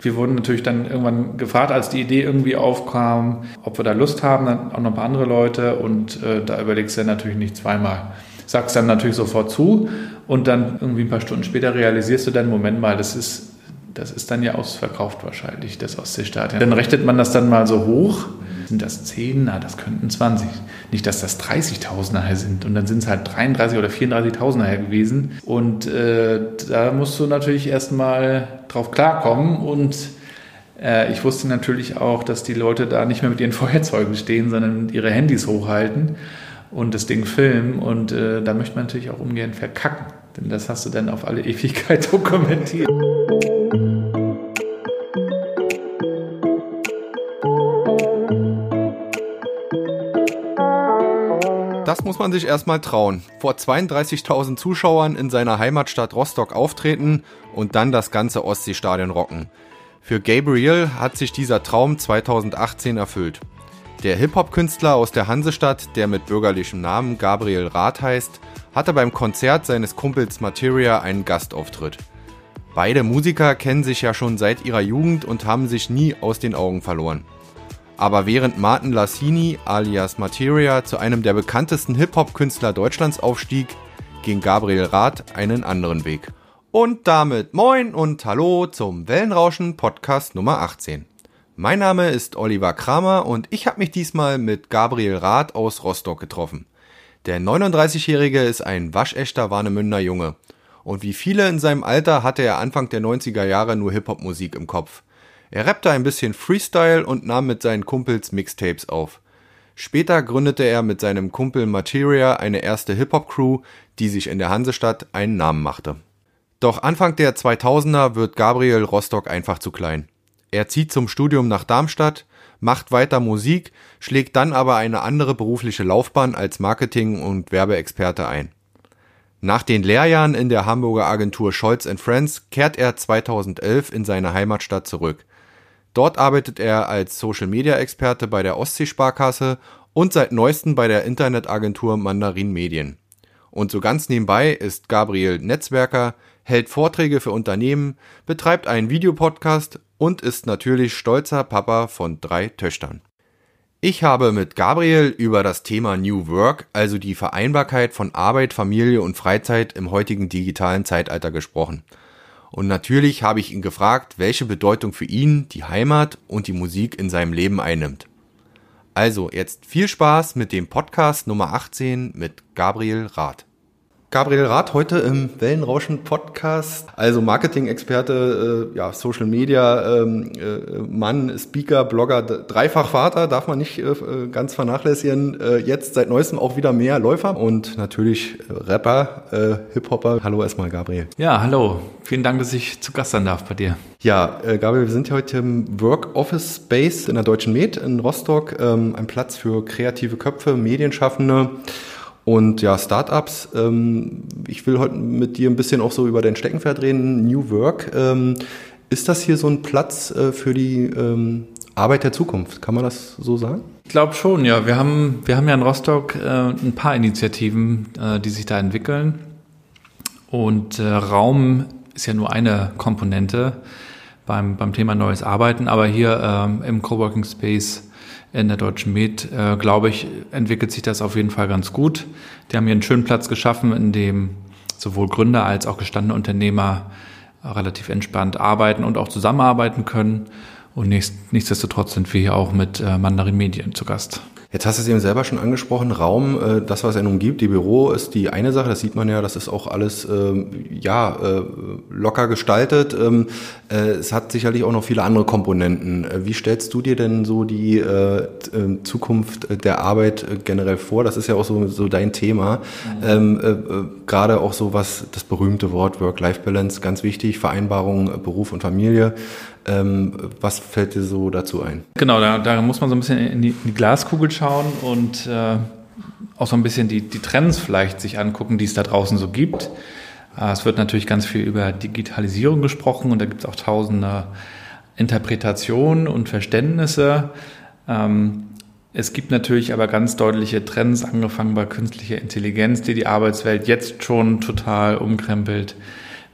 wir wurden natürlich dann irgendwann gefragt, als die Idee irgendwie aufkam, ob wir da Lust haben, dann auch noch ein paar andere Leute und äh, da überlegst du ja natürlich nicht zweimal. Sagst dann natürlich sofort zu und dann irgendwie ein paar Stunden später realisierst du dann, Moment mal, das ist, das ist dann ja ausverkauft wahrscheinlich, das Ostseestadion. Dann rechnet man das dann mal so hoch sind das 10? Na, das könnten 20. Nicht, dass das 30.000 nachher sind. Und dann sind es halt 33 oder 34.000 nachher gewesen. Und äh, da musst du natürlich erstmal drauf klarkommen. Und äh, ich wusste natürlich auch, dass die Leute da nicht mehr mit ihren Feuerzeugen stehen, sondern ihre Handys hochhalten und das Ding filmen. Und äh, da möchte man natürlich auch ungern verkacken. Denn das hast du dann auf alle Ewigkeit dokumentiert. Das muss man sich erstmal trauen. Vor 32.000 Zuschauern in seiner Heimatstadt Rostock auftreten und dann das ganze Ostseestadion rocken. Für Gabriel hat sich dieser Traum 2018 erfüllt. Der Hip-Hop-Künstler aus der Hansestadt, der mit bürgerlichem Namen Gabriel Rath heißt, hatte beim Konzert seines Kumpels Materia einen Gastauftritt. Beide Musiker kennen sich ja schon seit ihrer Jugend und haben sich nie aus den Augen verloren. Aber während Martin Lassini alias Materia zu einem der bekanntesten Hip-Hop-Künstler Deutschlands aufstieg, ging Gabriel Rath einen anderen Weg. Und damit moin und hallo zum Wellenrauschen Podcast Nummer 18. Mein Name ist Oliver Kramer und ich habe mich diesmal mit Gabriel Rath aus Rostock getroffen. Der 39-Jährige ist ein waschechter Warnemünder Junge. Und wie viele in seinem Alter hatte er Anfang der 90er Jahre nur Hip-Hop-Musik im Kopf. Er rappte ein bisschen Freestyle und nahm mit seinen Kumpels Mixtapes auf. Später gründete er mit seinem Kumpel Materia eine erste Hip-Hop-Crew, die sich in der Hansestadt einen Namen machte. Doch Anfang der 2000er wird Gabriel Rostock einfach zu klein. Er zieht zum Studium nach Darmstadt, macht weiter Musik, schlägt dann aber eine andere berufliche Laufbahn als Marketing- und Werbeexperte ein. Nach den Lehrjahren in der Hamburger Agentur Scholz Friends kehrt er 2011 in seine Heimatstadt zurück. Dort arbeitet er als Social-Media-Experte bei der Ostseesparkasse und seit neuestem bei der Internetagentur Mandarin Medien. Und so ganz nebenbei ist Gabriel Netzwerker, hält Vorträge für Unternehmen, betreibt einen Videopodcast und ist natürlich stolzer Papa von drei Töchtern. Ich habe mit Gabriel über das Thema New Work, also die Vereinbarkeit von Arbeit, Familie und Freizeit im heutigen digitalen Zeitalter gesprochen. Und natürlich habe ich ihn gefragt, welche Bedeutung für ihn die Heimat und die Musik in seinem Leben einnimmt. Also jetzt viel Spaß mit dem Podcast Nummer 18 mit Gabriel Rath. Gabriel Rath heute im Wellenrauschen Podcast, also Marketing-Experte, äh, ja, Social Media, ähm, äh, Mann, Speaker, Blogger, dreifach Vater, darf man nicht äh, ganz vernachlässigen. Äh, jetzt seit neuestem auch wieder mehr Läufer und natürlich Rapper, äh, Hip-Hopper. Hallo erstmal, Gabriel. Ja, hallo. Vielen Dank, dass ich zu Gast sein darf bei dir. Ja, äh, Gabriel, wir sind heute im Work Office Space in der Deutschen Med in Rostock, ähm, ein Platz für kreative Köpfe, Medienschaffende und ja, Startups. Ähm, ich will heute mit dir ein bisschen auch so über dein Steckenpferd reden, New Work. Ähm, ist das hier so ein Platz äh, für die ähm, Arbeit der Zukunft? Kann man das so sagen? Ich glaube schon, ja. Wir haben, wir haben ja in Rostock äh, ein paar Initiativen, äh, die sich da entwickeln. Und äh, Raum ist ja nur eine Komponente beim, beim Thema neues Arbeiten, aber hier ähm, im Coworking Space in der Deutschen Med, äh, glaube ich, entwickelt sich das auf jeden Fall ganz gut. Die haben hier einen schönen Platz geschaffen, in dem sowohl Gründer als auch gestandene Unternehmer relativ entspannt arbeiten und auch zusammenarbeiten können. Und nichtsdestotrotz sind wir hier auch mit äh, Mandarin Medien zu Gast. Jetzt hast du es eben selber schon angesprochen, Raum, äh, das, was er nun gibt, die Büro ist die eine Sache, das sieht man ja, das ist auch alles ähm, ja, äh, locker gestaltet. Ähm, äh, es hat sicherlich auch noch viele andere Komponenten. Wie stellst du dir denn so die Zukunft der Arbeit generell vor? Das ist ja auch so, so dein Thema. Mhm. Ähm, Gerade auch so was, das berühmte Wort Work-Life-Balance, ganz wichtig, Vereinbarung Beruf und Familie. Ähm, was fällt dir so dazu ein? Genau, da, da muss man so ein bisschen in die, in die Glaskugel schauen und äh, auch so ein bisschen die, die Trends vielleicht sich angucken, die es da draußen so gibt. Äh, es wird natürlich ganz viel über Digitalisierung gesprochen und da gibt es auch tausende Interpretationen und Verständnisse. Ähm, es gibt natürlich aber ganz deutliche Trends, angefangen bei künstlicher Intelligenz, die die Arbeitswelt jetzt schon total umkrempelt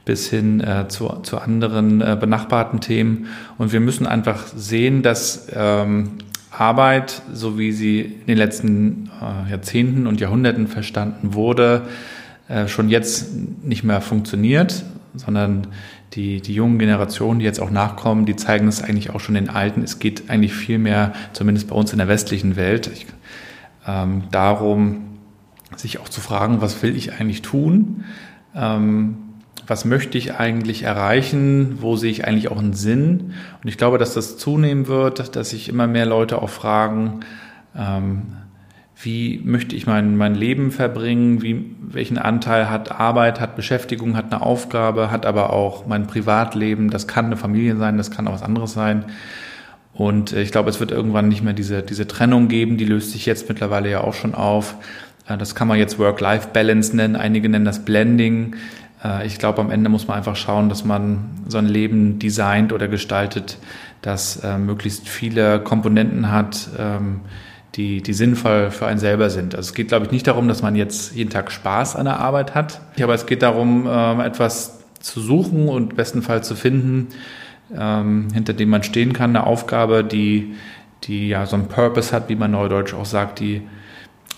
bis hin äh, zu, zu anderen äh, benachbarten Themen. Und wir müssen einfach sehen, dass ähm, Arbeit, so wie sie in den letzten äh, Jahrzehnten und Jahrhunderten verstanden wurde, äh, schon jetzt nicht mehr funktioniert, sondern die, die jungen Generationen, die jetzt auch nachkommen, die zeigen es eigentlich auch schon den Alten. Es geht eigentlich viel mehr, zumindest bei uns in der westlichen Welt, ich, ähm, darum, sich auch zu fragen, was will ich eigentlich tun? Ähm, was möchte ich eigentlich erreichen? Wo sehe ich eigentlich auch einen Sinn? Und ich glaube, dass das zunehmen wird, dass sich immer mehr Leute auch fragen, ähm, wie möchte ich mein, mein Leben verbringen, wie, welchen Anteil hat Arbeit, hat Beschäftigung, hat eine Aufgabe, hat aber auch mein Privatleben, das kann eine Familie sein, das kann auch was anderes sein. Und äh, ich glaube, es wird irgendwann nicht mehr diese, diese Trennung geben, die löst sich jetzt mittlerweile ja auch schon auf. Äh, das kann man jetzt Work-Life-Balance nennen, einige nennen das Blending. Äh, ich glaube, am Ende muss man einfach schauen, dass man so ein Leben designt oder gestaltet, das möglichst viele Komponenten hat, ähm, die, die sinnvoll für einen selber sind. Also es geht, glaube ich, nicht darum, dass man jetzt jeden Tag Spaß an der Arbeit hat, aber es geht darum, ähm, etwas zu suchen und bestenfalls zu finden, ähm, hinter dem man stehen kann, eine Aufgabe, die, die ja so einen Purpose hat, wie man neudeutsch auch sagt, die,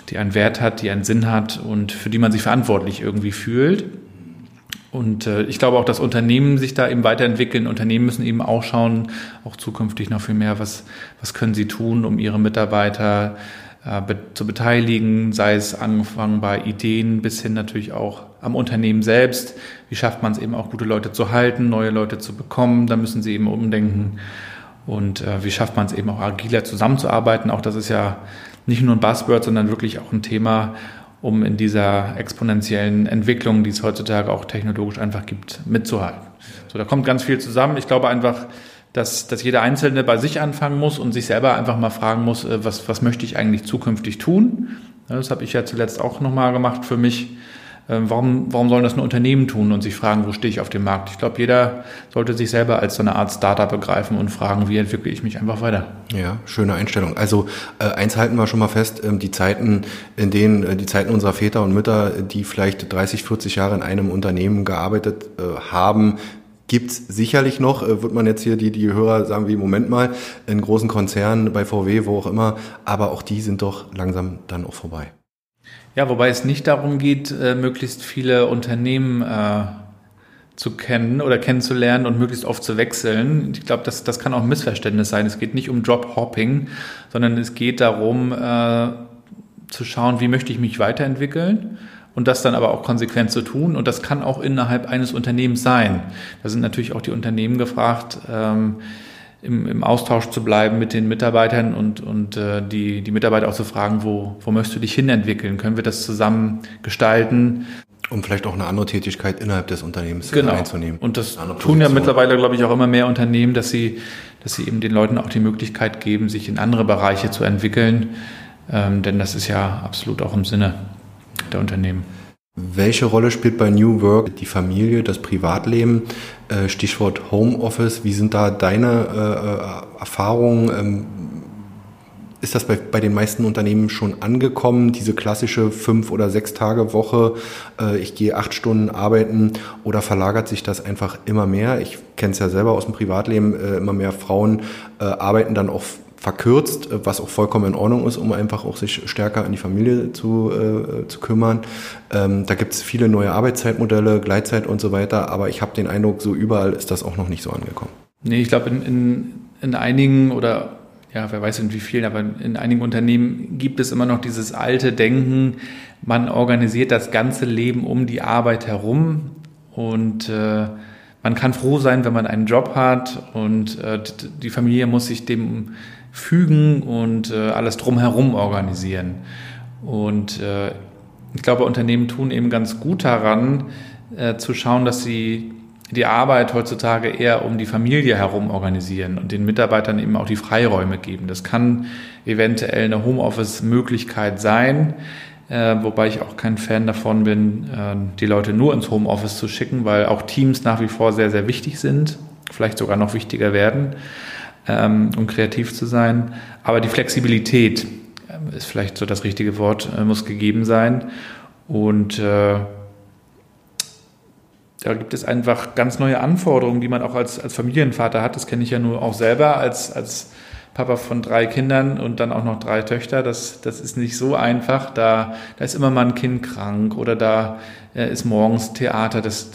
die einen Wert hat, die einen Sinn hat und für die man sich verantwortlich irgendwie fühlt. Und äh, ich glaube auch, dass Unternehmen sich da eben weiterentwickeln. Unternehmen müssen eben auch schauen, auch zukünftig noch viel mehr, was, was können sie tun, um ihre Mitarbeiter äh, be zu beteiligen, sei es angefangen bei Ideen bis hin natürlich auch am Unternehmen selbst. Wie schafft man es eben auch, gute Leute zu halten, neue Leute zu bekommen? Da müssen sie eben umdenken. Und äh, wie schafft man es eben auch agiler zusammenzuarbeiten? Auch das ist ja nicht nur ein Buzzword, sondern wirklich auch ein Thema, um in dieser exponentiellen Entwicklung, die es heutzutage auch technologisch einfach gibt, mitzuhalten. So, da kommt ganz viel zusammen. Ich glaube einfach, dass, dass jeder Einzelne bei sich anfangen muss und sich selber einfach mal fragen muss, äh, was, was möchte ich eigentlich zukünftig tun? Das habe ich ja zuletzt auch nochmal gemacht für mich warum, warum sollen das nur Unternehmen tun und sich fragen, wo stehe ich auf dem Markt? Ich glaube, jeder sollte sich selber als so eine Art Startup begreifen und fragen, wie entwickle ich mich einfach weiter. Ja, schöne Einstellung. Also äh, eins halten wir schon mal fest, ähm, die Zeiten, in denen äh, die Zeiten unserer Väter und Mütter, die vielleicht 30, 40 Jahre in einem Unternehmen gearbeitet äh, haben, gibt's sicherlich noch, wird man jetzt hier die, die Hörer sagen, wie Moment mal, in großen Konzernen, bei VW, wo auch immer, aber auch die sind doch langsam dann auch vorbei. Ja, wobei es nicht darum geht, äh, möglichst viele Unternehmen äh, zu kennen oder kennenzulernen und möglichst oft zu wechseln. Ich glaube, das, das kann auch ein Missverständnis sein. Es geht nicht um Job-Hopping, sondern es geht darum, äh, zu schauen, wie möchte ich mich weiterentwickeln und das dann aber auch konsequent zu tun. Und das kann auch innerhalb eines Unternehmens sein. Da sind natürlich auch die Unternehmen gefragt, ähm, im, im Austausch zu bleiben mit den Mitarbeitern und, und äh, die, die Mitarbeiter auch zu fragen, wo, wo möchtest du dich hinentwickeln? Können wir das zusammen gestalten? Um vielleicht auch eine andere Tätigkeit innerhalb des Unternehmens genau. einzunehmen. Und das tun ja mittlerweile, glaube ich, auch immer mehr Unternehmen, dass sie, dass sie eben den Leuten auch die Möglichkeit geben, sich in andere Bereiche zu entwickeln. Ähm, denn das ist ja absolut auch im Sinne der Unternehmen. Welche Rolle spielt bei New Work die Familie, das Privatleben? Äh, Stichwort Homeoffice. Wie sind da deine äh, Erfahrungen? Ähm, ist das bei, bei den meisten Unternehmen schon angekommen, diese klassische fünf oder sechs Tage Woche? Äh, ich gehe acht Stunden arbeiten oder verlagert sich das einfach immer mehr? Ich kenne es ja selber aus dem Privatleben, äh, immer mehr Frauen äh, arbeiten dann auch verkürzt, was auch vollkommen in Ordnung ist, um einfach auch sich stärker an die Familie zu, äh, zu kümmern. Ähm, da gibt es viele neue Arbeitszeitmodelle, Gleitzeit und so weiter, aber ich habe den Eindruck, so überall ist das auch noch nicht so angekommen. Nee, ich glaube, in, in, in einigen oder ja, wer weiß in wie vielen, aber in einigen Unternehmen gibt es immer noch dieses alte Denken, man organisiert das ganze Leben um die Arbeit herum und äh, man kann froh sein, wenn man einen Job hat und äh, die Familie muss sich dem fügen und äh, alles drumherum organisieren. Und äh, ich glaube, Unternehmen tun eben ganz gut daran, äh, zu schauen, dass sie die Arbeit heutzutage eher um die Familie herum organisieren und den Mitarbeitern eben auch die Freiräume geben. Das kann eventuell eine Homeoffice-Möglichkeit sein, äh, wobei ich auch kein Fan davon bin, äh, die Leute nur ins Homeoffice zu schicken, weil auch Teams nach wie vor sehr, sehr wichtig sind, vielleicht sogar noch wichtiger werden ähm, um kreativ zu sein. Aber die Flexibilität äh, ist vielleicht so das richtige Wort, äh, muss gegeben sein. Und äh, da gibt es einfach ganz neue Anforderungen, die man auch als, als Familienvater hat. Das kenne ich ja nur auch selber als, als Papa von drei Kindern und dann auch noch drei Töchter. Das, das ist nicht so einfach. Da, da ist immer mal ein Kind krank oder da äh, ist morgens Theater. Das,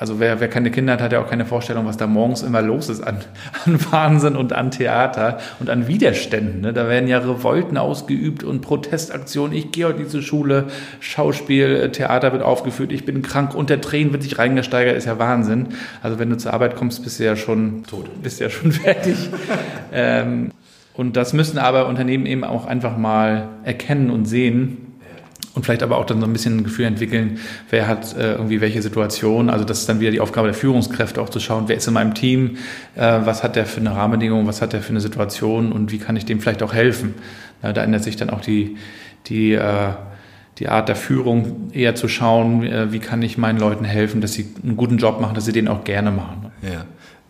also wer, wer keine Kinder hat, hat ja auch keine Vorstellung, was da morgens immer los ist an, an Wahnsinn und an Theater und an Widerständen. Ne? Da werden ja Revolten ausgeübt und Protestaktionen. Ich gehe heute nicht zur Schule, Schauspiel, Theater wird aufgeführt, ich bin krank und der Tränen wird sich reingesteigert, ist ja Wahnsinn. Also wenn du zur Arbeit kommst, bist du ja schon tot, bist ja schon fertig. ähm, und das müssen aber Unternehmen eben auch einfach mal erkennen und sehen und vielleicht aber auch dann so ein bisschen ein Gefühl entwickeln, wer hat äh, irgendwie welche Situation. Also das ist dann wieder die Aufgabe der Führungskräfte, auch zu schauen, wer ist in meinem Team, äh, was hat der für eine Rahmenbedingung, was hat der für eine Situation und wie kann ich dem vielleicht auch helfen. Ja, da ändert sich dann auch die, die, äh, die Art der Führung, eher zu schauen, äh, wie kann ich meinen Leuten helfen, dass sie einen guten Job machen, dass sie den auch gerne machen. Ja.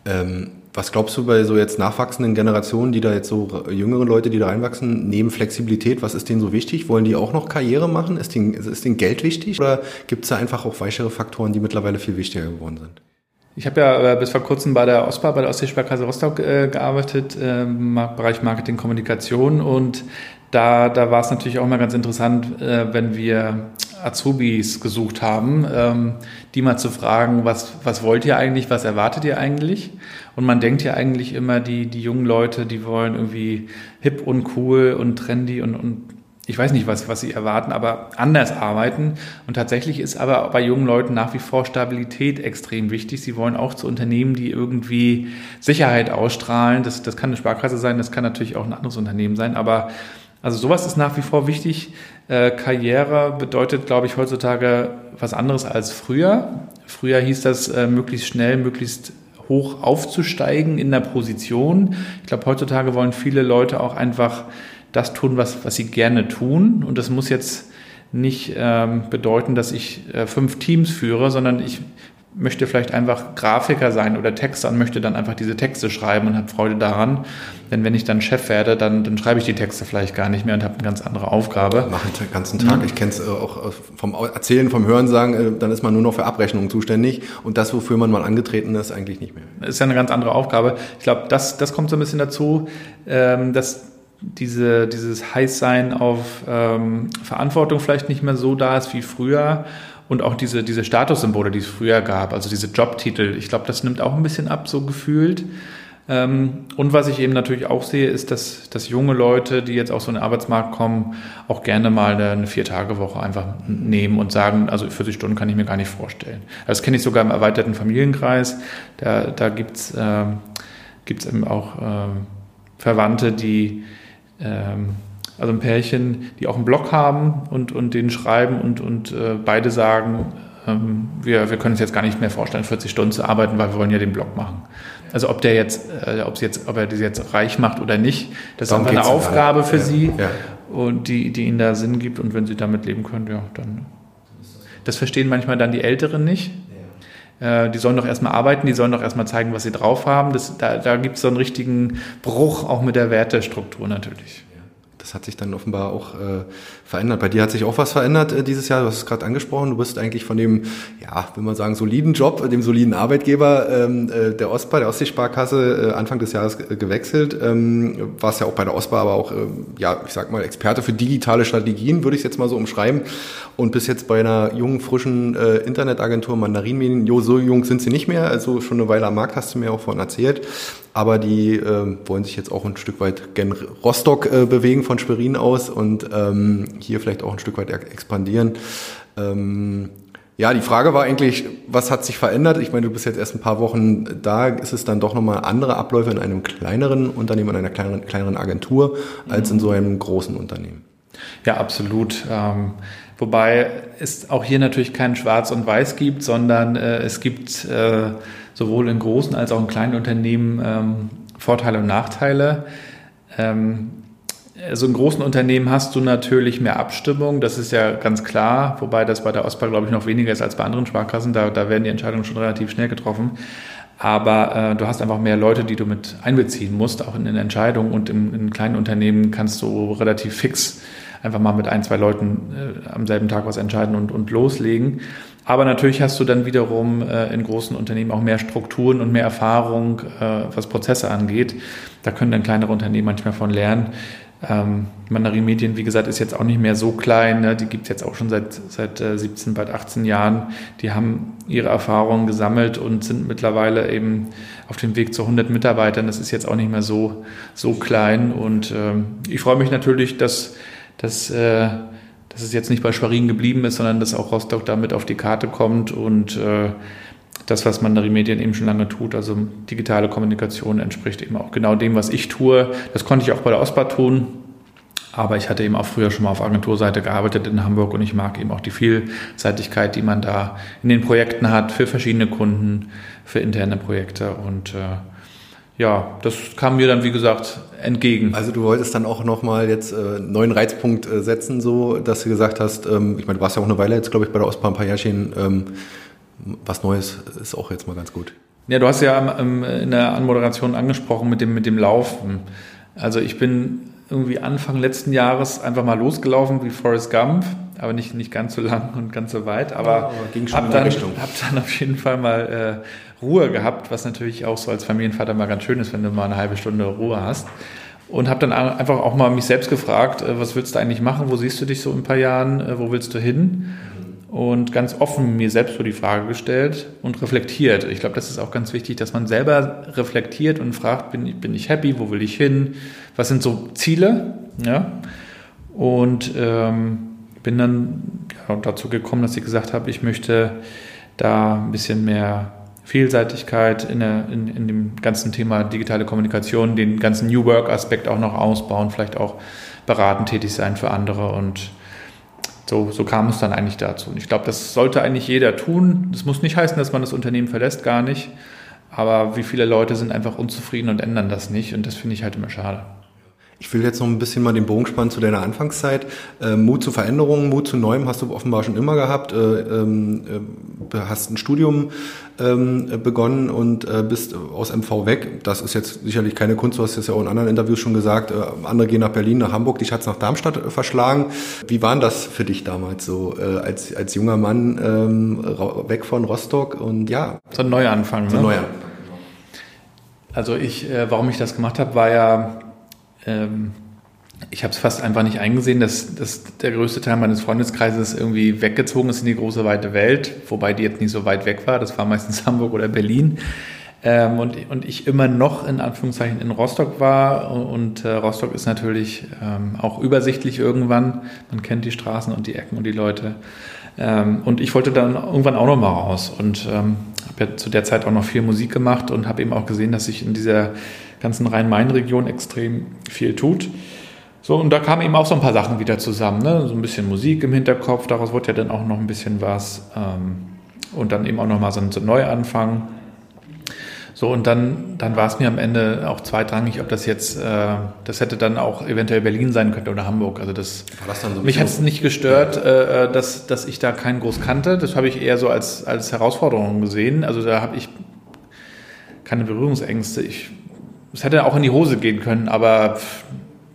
Ähm was glaubst du bei so jetzt nachwachsenden Generationen, die da jetzt so jüngere Leute, die da reinwachsen, neben Flexibilität, was ist denen so wichtig? Wollen die auch noch Karriere machen? Ist denen, ist denen Geld wichtig? Oder gibt es da einfach auch weichere Faktoren, die mittlerweile viel wichtiger geworden sind? Ich habe ja äh, bis vor kurzem bei der OSPA, bei der Ostseesparkasse Rostock äh, gearbeitet, äh, im Bereich Marketing, Kommunikation und da, da war es natürlich auch mal ganz interessant, äh, wenn wir Azubis gesucht haben, ähm, die mal zu fragen, was, was wollt ihr eigentlich, was erwartet ihr eigentlich? Und man denkt ja eigentlich immer, die, die jungen Leute, die wollen irgendwie hip und cool und trendy und, und ich weiß nicht, was, was sie erwarten, aber anders arbeiten. Und tatsächlich ist aber bei jungen Leuten nach wie vor Stabilität extrem wichtig. Sie wollen auch zu Unternehmen, die irgendwie Sicherheit ausstrahlen. Das, das kann eine Sparkasse sein, das kann natürlich auch ein anderes Unternehmen sein, aber also sowas ist nach wie vor wichtig. Äh, Karriere bedeutet, glaube ich, heutzutage was anderes als früher. Früher hieß das, äh, möglichst schnell, möglichst hoch aufzusteigen in der Position. Ich glaube, heutzutage wollen viele Leute auch einfach das tun, was, was sie gerne tun. Und das muss jetzt nicht ähm, bedeuten, dass ich äh, fünf Teams führe, sondern ich möchte vielleicht einfach Grafiker sein oder Texter und möchte dann einfach diese Texte schreiben und habe Freude daran. Denn wenn ich dann Chef werde, dann, dann schreibe ich die Texte vielleicht gar nicht mehr und habe eine ganz andere Aufgabe. Mache ich den ganzen Tag. Mhm. Ich kenne es äh, auch äh, vom Erzählen, vom Hörensagen, äh, dann ist man nur noch für Abrechnungen zuständig und das, wofür man mal angetreten ist, eigentlich nicht mehr. Das ist ja eine ganz andere Aufgabe. Ich glaube, das, das kommt so ein bisschen dazu, ähm, dass diese, dieses Heißsein auf ähm, Verantwortung vielleicht nicht mehr so da ist wie früher und auch diese, diese Statussymbole, die es früher gab, also diese Jobtitel, ich glaube, das nimmt auch ein bisschen ab, so gefühlt. Ähm, und was ich eben natürlich auch sehe, ist, dass, dass junge Leute, die jetzt auf so einen Arbeitsmarkt kommen, auch gerne mal eine, eine Vier-Tage-Woche einfach nehmen und sagen, also 40 Stunden kann ich mir gar nicht vorstellen. Das kenne ich sogar im erweiterten Familienkreis. Da, da gibt es gibt's eben auch ähm, Verwandte, die ähm, also ein Pärchen, die auch einen Blog haben und, und den schreiben und, und äh, beide sagen, ähm, wir, wir können uns jetzt gar nicht mehr vorstellen, 40 Stunden zu arbeiten, weil wir wollen ja den Blog machen. Also ob der jetzt, äh, ob jetzt, ob er das jetzt reich macht oder nicht, das Darum ist einfach eine Aufgabe für ja, sie ja. und die, die ihnen da Sinn gibt und wenn sie damit leben können, ja, dann. Das verstehen manchmal dann die Älteren nicht. Äh, die sollen doch erstmal arbeiten, die sollen doch erstmal zeigen, was sie drauf haben. Das, da da gibt es so einen richtigen Bruch auch mit der Wertestruktur natürlich das hat sich dann offenbar auch äh, verändert. Bei dir hat sich auch was verändert äh, dieses Jahr. Du hast es gerade angesprochen. Du bist eigentlich von dem, ja, will man sagen, soliden Job, dem soliden Arbeitgeber ähm, äh, der OSPA, der Ostseesparkasse, äh, Anfang des Jahres gewechselt. Ähm, warst ja auch bei der OSPA, aber auch, äh, ja, ich sag mal, Experte für digitale Strategien, würde ich jetzt mal so umschreiben. Und bis jetzt bei einer jungen, frischen äh, Internetagentur Mandarinmedien. Jo, so jung sind sie nicht mehr. Also schon eine Weile am Markt, hast du mir auch von erzählt aber die äh, wollen sich jetzt auch ein Stück weit gen Rostock äh, bewegen von Schwerin aus und ähm, hier vielleicht auch ein Stück weit expandieren. Ähm, ja, die Frage war eigentlich, was hat sich verändert? Ich meine, du bist jetzt erst ein paar Wochen da. Ist es dann doch nochmal andere Abläufe in einem kleineren Unternehmen, in einer kleineren, kleineren Agentur, als in so einem großen Unternehmen? Ja, absolut. Ähm, wobei es auch hier natürlich kein Schwarz und Weiß gibt, sondern äh, es gibt äh, sowohl in großen als auch in kleinen Unternehmen ähm, Vorteile und Nachteile. Ähm, also in großen Unternehmen hast du natürlich mehr Abstimmung, das ist ja ganz klar, wobei das bei der OSPA, glaube ich, noch weniger ist als bei anderen Sparkassen. Da, da werden die Entscheidungen schon relativ schnell getroffen. Aber äh, du hast einfach mehr Leute, die du mit einbeziehen musst, auch in den Entscheidungen. Und im, in kleinen Unternehmen kannst du relativ fix einfach mal mit ein, zwei Leuten äh, am selben Tag was entscheiden und, und loslegen. Aber natürlich hast du dann wiederum äh, in großen Unternehmen auch mehr Strukturen und mehr Erfahrung, äh, was Prozesse angeht. Da können dann kleinere Unternehmen manchmal von lernen. Ähm, Mandarin Medien, wie gesagt, ist jetzt auch nicht mehr so klein. Ne? Die gibt es jetzt auch schon seit, seit äh, 17, bald 18 Jahren. Die haben ihre Erfahrungen gesammelt und sind mittlerweile eben auf dem Weg zu 100 Mitarbeitern. Das ist jetzt auch nicht mehr so, so klein. Und ähm, ich freue mich natürlich, dass, dass, äh, dass es jetzt nicht bei Schwerin geblieben ist, sondern dass auch Rostock damit auf die Karte kommt und äh, das, was Mandarin Medien eben schon lange tut, also digitale Kommunikation, entspricht eben auch genau dem, was ich tue. Das konnte ich auch bei der OSPA tun. Aber ich hatte eben auch früher schon mal auf Agenturseite gearbeitet in Hamburg und ich mag eben auch die Vielseitigkeit, die man da in den Projekten hat, für verschiedene Kunden, für interne Projekte. Und äh, ja, das kam mir dann, wie gesagt, entgegen. Also du wolltest dann auch nochmal jetzt äh, einen neuen Reizpunkt äh, setzen, so dass du gesagt hast, ähm, ich meine, du warst ja auch eine Weile jetzt, glaube ich, bei der OSPA ein paar Jahrchen, ähm, was Neues ist auch jetzt mal ganz gut. Ja, du hast ja in der Anmoderation angesprochen mit dem, mit dem Laufen. Also ich bin irgendwie Anfang letzten Jahres einfach mal losgelaufen wie Forrest Gump, aber nicht, nicht ganz so lang und ganz so weit. Aber, ja, aber ging schon hab, dann, hab dann auf jeden Fall mal äh, Ruhe gehabt, was natürlich auch so als Familienvater mal ganz schön ist, wenn du mal eine halbe Stunde Ruhe hast. Und habe dann einfach auch mal mich selbst gefragt, äh, was willst du eigentlich machen? Wo siehst du dich so in ein paar Jahren? Äh, wo willst du hin? und ganz offen mir selbst so die Frage gestellt und reflektiert. Ich glaube, das ist auch ganz wichtig, dass man selber reflektiert und fragt, bin, bin ich happy, wo will ich hin, was sind so Ziele, ja, und ähm, bin dann ja, dazu gekommen, dass ich gesagt habe, ich möchte da ein bisschen mehr Vielseitigkeit in, der, in, in dem ganzen Thema digitale Kommunikation, den ganzen New Work-Aspekt auch noch ausbauen, vielleicht auch beratend tätig sein für andere und so, so kam es dann eigentlich dazu. Und ich glaube, das sollte eigentlich jeder tun. Das muss nicht heißen, dass man das Unternehmen verlässt, gar nicht. Aber wie viele Leute sind einfach unzufrieden und ändern das nicht. Und das finde ich halt immer schade. Ich will jetzt noch ein bisschen mal den Bogen spannen zu deiner Anfangszeit. Äh, Mut zu Veränderungen, Mut zu Neuem hast du offenbar schon immer gehabt. Äh, ähm, äh, hast ein Studium ähm, begonnen und äh, bist aus MV weg. Das ist jetzt sicherlich keine Kunst, du hast es ja auch in anderen Interviews schon gesagt. Äh, andere gehen nach Berlin, nach Hamburg, dich hat es nach Darmstadt äh, verschlagen. Wie war das für dich damals so, als, als junger Mann ähm, weg von Rostock und ja? So ein Neuanfang, so ein ne? Neuanfang. Also ich, warum ich das gemacht habe, war ja ähm, ich habe es fast einfach nicht eingesehen, dass, dass der größte Teil meines Freundeskreises irgendwie weggezogen ist in die große weite Welt, wobei die jetzt nicht so weit weg war. Das war meistens Hamburg oder Berlin. Ähm, und, und ich immer noch in Anführungszeichen in Rostock war. Und äh, Rostock ist natürlich ähm, auch übersichtlich irgendwann. Man kennt die Straßen und die Ecken und die Leute. Ähm, und ich wollte dann irgendwann auch noch mal raus und ähm, habe ja zu der Zeit auch noch viel Musik gemacht und habe eben auch gesehen, dass sich in dieser ganzen Rhein-Main-Region extrem viel tut. So, und da kamen eben auch so ein paar Sachen wieder zusammen, ne? so ein bisschen Musik im Hinterkopf, daraus wurde ja dann auch noch ein bisschen was ähm, und dann eben auch nochmal so ein, Neuanfang. So, und dann, dann war es mir am Ende auch zweitrangig, ob das jetzt, äh, das hätte dann auch eventuell Berlin sein könnte oder Hamburg. Also das, das so mich hat es nicht gestört, äh, äh, dass, dass ich da keinen groß kannte. Das habe ich eher so als, als Herausforderung gesehen. Also da habe ich keine Berührungsängste. Ich es hätte auch in die Hose gehen können, aber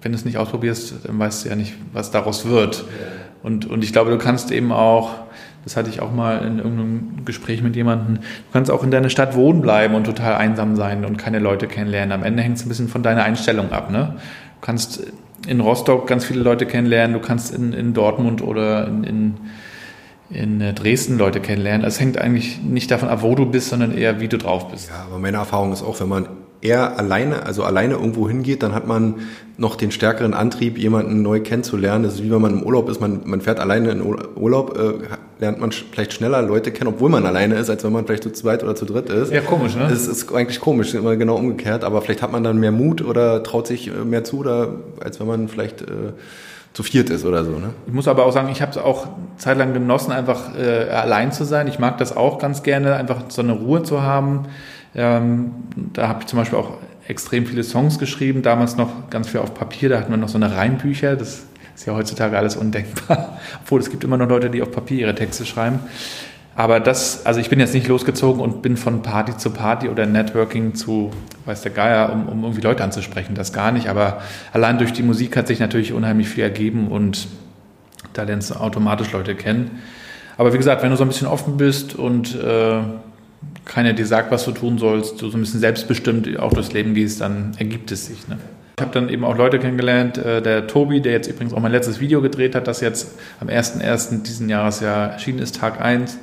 wenn du es nicht ausprobierst, dann weißt du ja nicht, was daraus wird. Und, und ich glaube, du kannst eben auch, das hatte ich auch mal in irgendeinem Gespräch mit jemandem, du kannst auch in deiner Stadt wohnen bleiben und total einsam sein und keine Leute kennenlernen. Am Ende hängt es ein bisschen von deiner Einstellung ab. Ne? Du kannst in Rostock ganz viele Leute kennenlernen, du kannst in, in Dortmund oder in, in, in Dresden Leute kennenlernen. Es hängt eigentlich nicht davon ab, wo du bist, sondern eher, wie du drauf bist. Ja, aber meine Erfahrung ist auch, wenn man er alleine, also alleine irgendwo hingeht, dann hat man noch den stärkeren Antrieb, jemanden neu kennenzulernen. Das ist wie wenn man im Urlaub ist, man, man fährt alleine in Urlaub, äh, lernt man vielleicht schneller Leute kennen, obwohl man alleine ist, als wenn man vielleicht zu zweit oder zu dritt ist. Ja, komisch, ne? Es ist eigentlich komisch, immer genau umgekehrt, aber vielleicht hat man dann mehr Mut oder traut sich äh, mehr zu, oder, als wenn man vielleicht äh, zu viert ist oder so. Ne? Ich muss aber auch sagen, ich habe es auch zeitlang genossen, einfach äh, allein zu sein. Ich mag das auch ganz gerne, einfach so eine Ruhe zu haben ähm, da habe ich zum Beispiel auch extrem viele Songs geschrieben, damals noch ganz viel auf Papier, da hatten wir noch so eine Reimbücher, das ist ja heutzutage alles undenkbar, obwohl es gibt immer noch Leute, die auf Papier ihre Texte schreiben. Aber das, also ich bin jetzt nicht losgezogen und bin von Party zu Party oder Networking zu, weiß der Geier, um, um irgendwie Leute anzusprechen, das gar nicht. Aber allein durch die Musik hat sich natürlich unheimlich viel ergeben und da lernst du automatisch Leute kennen. Aber wie gesagt, wenn du so ein bisschen offen bist und äh, keiner dir sagt, was du tun sollst, du so ein bisschen selbstbestimmt auch durchs Leben gehst, dann ergibt es sich. Ne? Ich habe dann eben auch Leute kennengelernt, äh, der Tobi, der jetzt übrigens auch mein letztes Video gedreht hat, das jetzt am 1.1. diesen Jahres ja erschienen ist, Tag 1.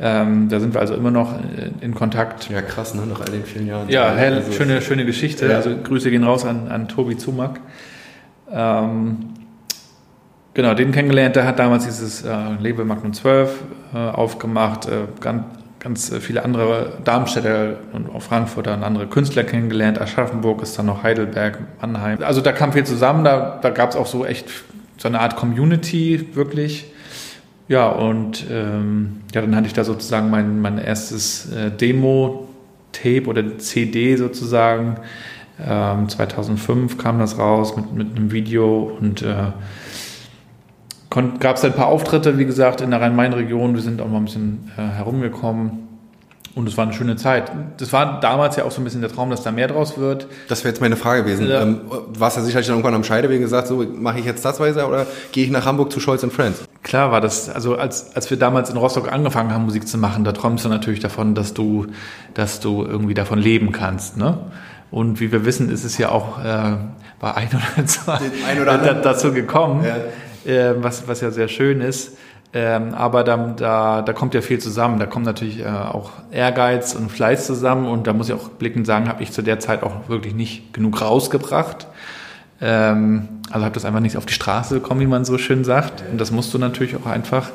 Ähm, da sind wir also immer noch in Kontakt. Ja, krass, ne? nach all den vielen Jahren. Ja, hell, also, schöne, schöne Geschichte. Ja. Also Grüße gehen raus an, an Tobi Zumack. Ähm, genau, den kennengelernt, der hat damals dieses äh, Label Magnum 12 äh, aufgemacht, äh, ganz, ganz viele andere Darmstädter und auch Frankfurter und andere Künstler kennengelernt. Aschaffenburg ist dann noch Heidelberg, Mannheim. Also da kam viel zusammen, da, da gab es auch so echt so eine Art Community wirklich. Ja, und ähm, ja, dann hatte ich da sozusagen mein, mein erstes äh, Demo-Tape oder CD sozusagen. Ähm, 2005 kam das raus mit, mit einem Video und äh, gab es ein paar Auftritte, wie gesagt, in der Rhein-Main-Region. Wir sind auch mal ein bisschen äh, herumgekommen. Und es war eine schöne Zeit. Das war damals ja auch so ein bisschen der Traum, dass da mehr draus wird. Das wäre jetzt meine Frage gewesen. Ja. Ähm, warst du sicherlich dann irgendwann am Scheideweg gesagt, so mache ich jetzt das weiter oder gehe ich nach Hamburg zu Scholz Friends? Klar war das, also als, als wir damals in Rostock angefangen haben, Musik zu machen, da träumst du natürlich davon, dass du, dass du irgendwie davon leben kannst. Ne? Und wie wir wissen, ist es ja auch äh, bei ein oder zwei ein oder dazu gekommen, ja. Äh, was, was ja sehr schön ist. Ähm, aber da, da, da kommt ja viel zusammen. Da kommt natürlich äh, auch Ehrgeiz und Fleiß zusammen. Und da muss ich auch blickend sagen, habe ich zu der Zeit auch wirklich nicht genug rausgebracht. Ähm, also habe das einfach nicht auf die Straße bekommen, wie man so schön sagt. Und das musst du natürlich auch einfach.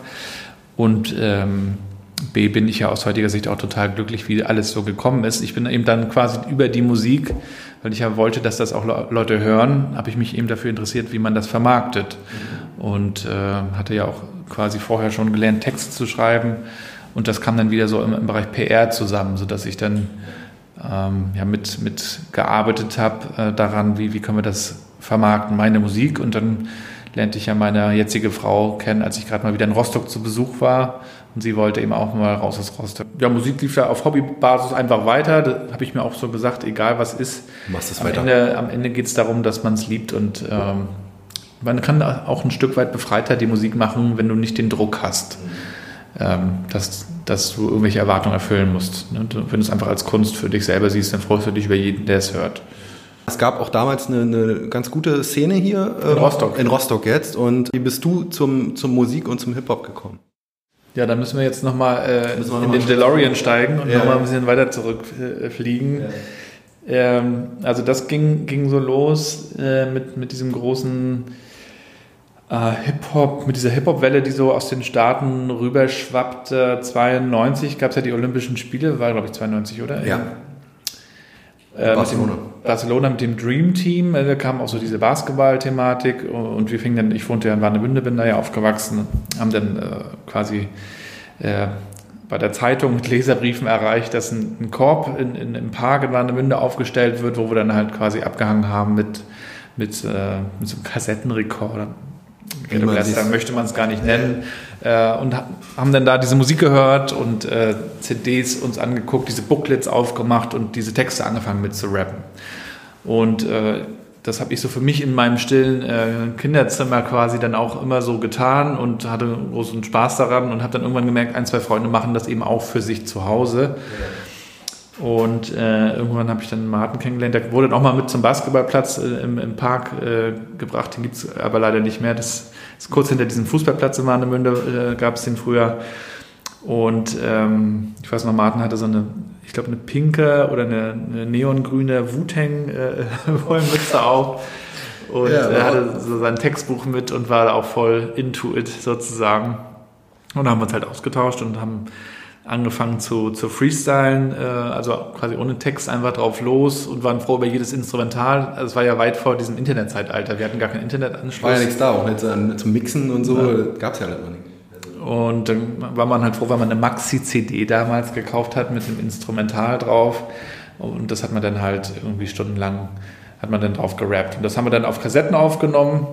Und ähm, B bin ich ja aus heutiger Sicht auch total glücklich, wie alles so gekommen ist. Ich bin eben dann quasi über die Musik, weil ich ja wollte, dass das auch Leute hören, habe ich mich eben dafür interessiert, wie man das vermarktet. Und äh, hatte ja auch quasi vorher schon gelernt, Texte zu schreiben. Und das kam dann wieder so im, im Bereich PR zusammen, sodass ich dann ähm, ja, mit, mit gearbeitet habe äh, daran, wie, wie können wir das vermarkten, meine Musik. Und dann lernte ich ja meine jetzige Frau kennen, als ich gerade mal wieder in Rostock zu Besuch war. Und sie wollte eben auch mal raus aus Rostock. Ja, Musik lief ja auf Hobbybasis einfach weiter. Da habe ich mir auch so gesagt, egal was ist. Machst es weiter. Ende, am Ende geht es darum, dass man es liebt und ähm, man kann auch ein Stück weit befreiter die Musik machen, wenn du nicht den Druck hast, ähm, dass, dass du irgendwelche Erwartungen erfüllen musst. Ne? Wenn du es einfach als Kunst für dich selber siehst, dann freust du dich über jeden, der es hört. Es gab auch damals eine, eine ganz gute Szene hier. In äh, Rostock. In Rostock jetzt. Und wie bist du zum, zum Musik und zum Hip-Hop gekommen? Ja, da müssen wir jetzt nochmal äh, in noch den DeLorean steigen und ja. nochmal ein bisschen weiter zurückfliegen. Äh, ja. ähm, also das ging, ging so los äh, mit, mit diesem großen äh, Hip-Hop, mit dieser Hip-Hop-Welle, die so aus den Staaten rüberschwappte. 92 gab es ja die Olympischen Spiele, war glaube ich 92, oder? Ja. Äh, Barcelona. Barcelona mit dem Dream Team, da kam auch so diese Basketball-Thematik und wir fingen dann, ich wohnte ja in Warnemünde, bin da ja aufgewachsen, haben dann äh, quasi äh, bei der Zeitung mit Leserbriefen erreicht, dass ein, ein Korb in, in, im Park in Warnemünde aufgestellt wird, wo wir dann halt quasi abgehangen haben mit, mit, äh, mit so einem Kassettenrekorder Ghetto-Blaster möchte man es gar nicht nennen. Äh, und haben dann da diese Musik gehört und äh, CDs uns angeguckt, diese Booklets aufgemacht und diese Texte angefangen mit zu rappen. Und äh, das habe ich so für mich in meinem stillen äh, Kinderzimmer quasi dann auch immer so getan und hatte großen Spaß daran und habe dann irgendwann gemerkt, ein, zwei Freunde machen das eben auch für sich zu Hause. Ja. Und äh, irgendwann habe ich dann Martin kennengelernt. Der wurde dann auch mal mit zum Basketballplatz äh, im, im, Park äh, gebracht. Den gibt es aber leider nicht mehr. Das ist kurz hinter diesem Fußballplatz in Warnemünde, äh, gab es den früher. Und ähm, ich weiß noch, Martin hatte so eine, ich glaube, eine pinke oder eine, eine neongrüne Wu-Tang-Wollmütze äh, auch. Und ja, er hatte so sein Textbuch mit und war da auch voll into it sozusagen. Und da haben wir uns halt ausgetauscht und haben angefangen zu, zu freestylen, äh, also quasi ohne Text einfach drauf los und waren froh über jedes Instrumental. Also es war ja weit vor diesem Internetzeitalter. Wir hatten gar keinen Internetanschluss. War ja nichts da, auch nicht zum Mixen und so ja. gab es ja nicht mal nicht. Und dann war man halt froh, weil man eine Maxi-CD damals gekauft hat mit dem Instrumental drauf. Und das hat man dann halt irgendwie stundenlang, hat man dann drauf gerappt. Und das haben wir dann auf Kassetten aufgenommen,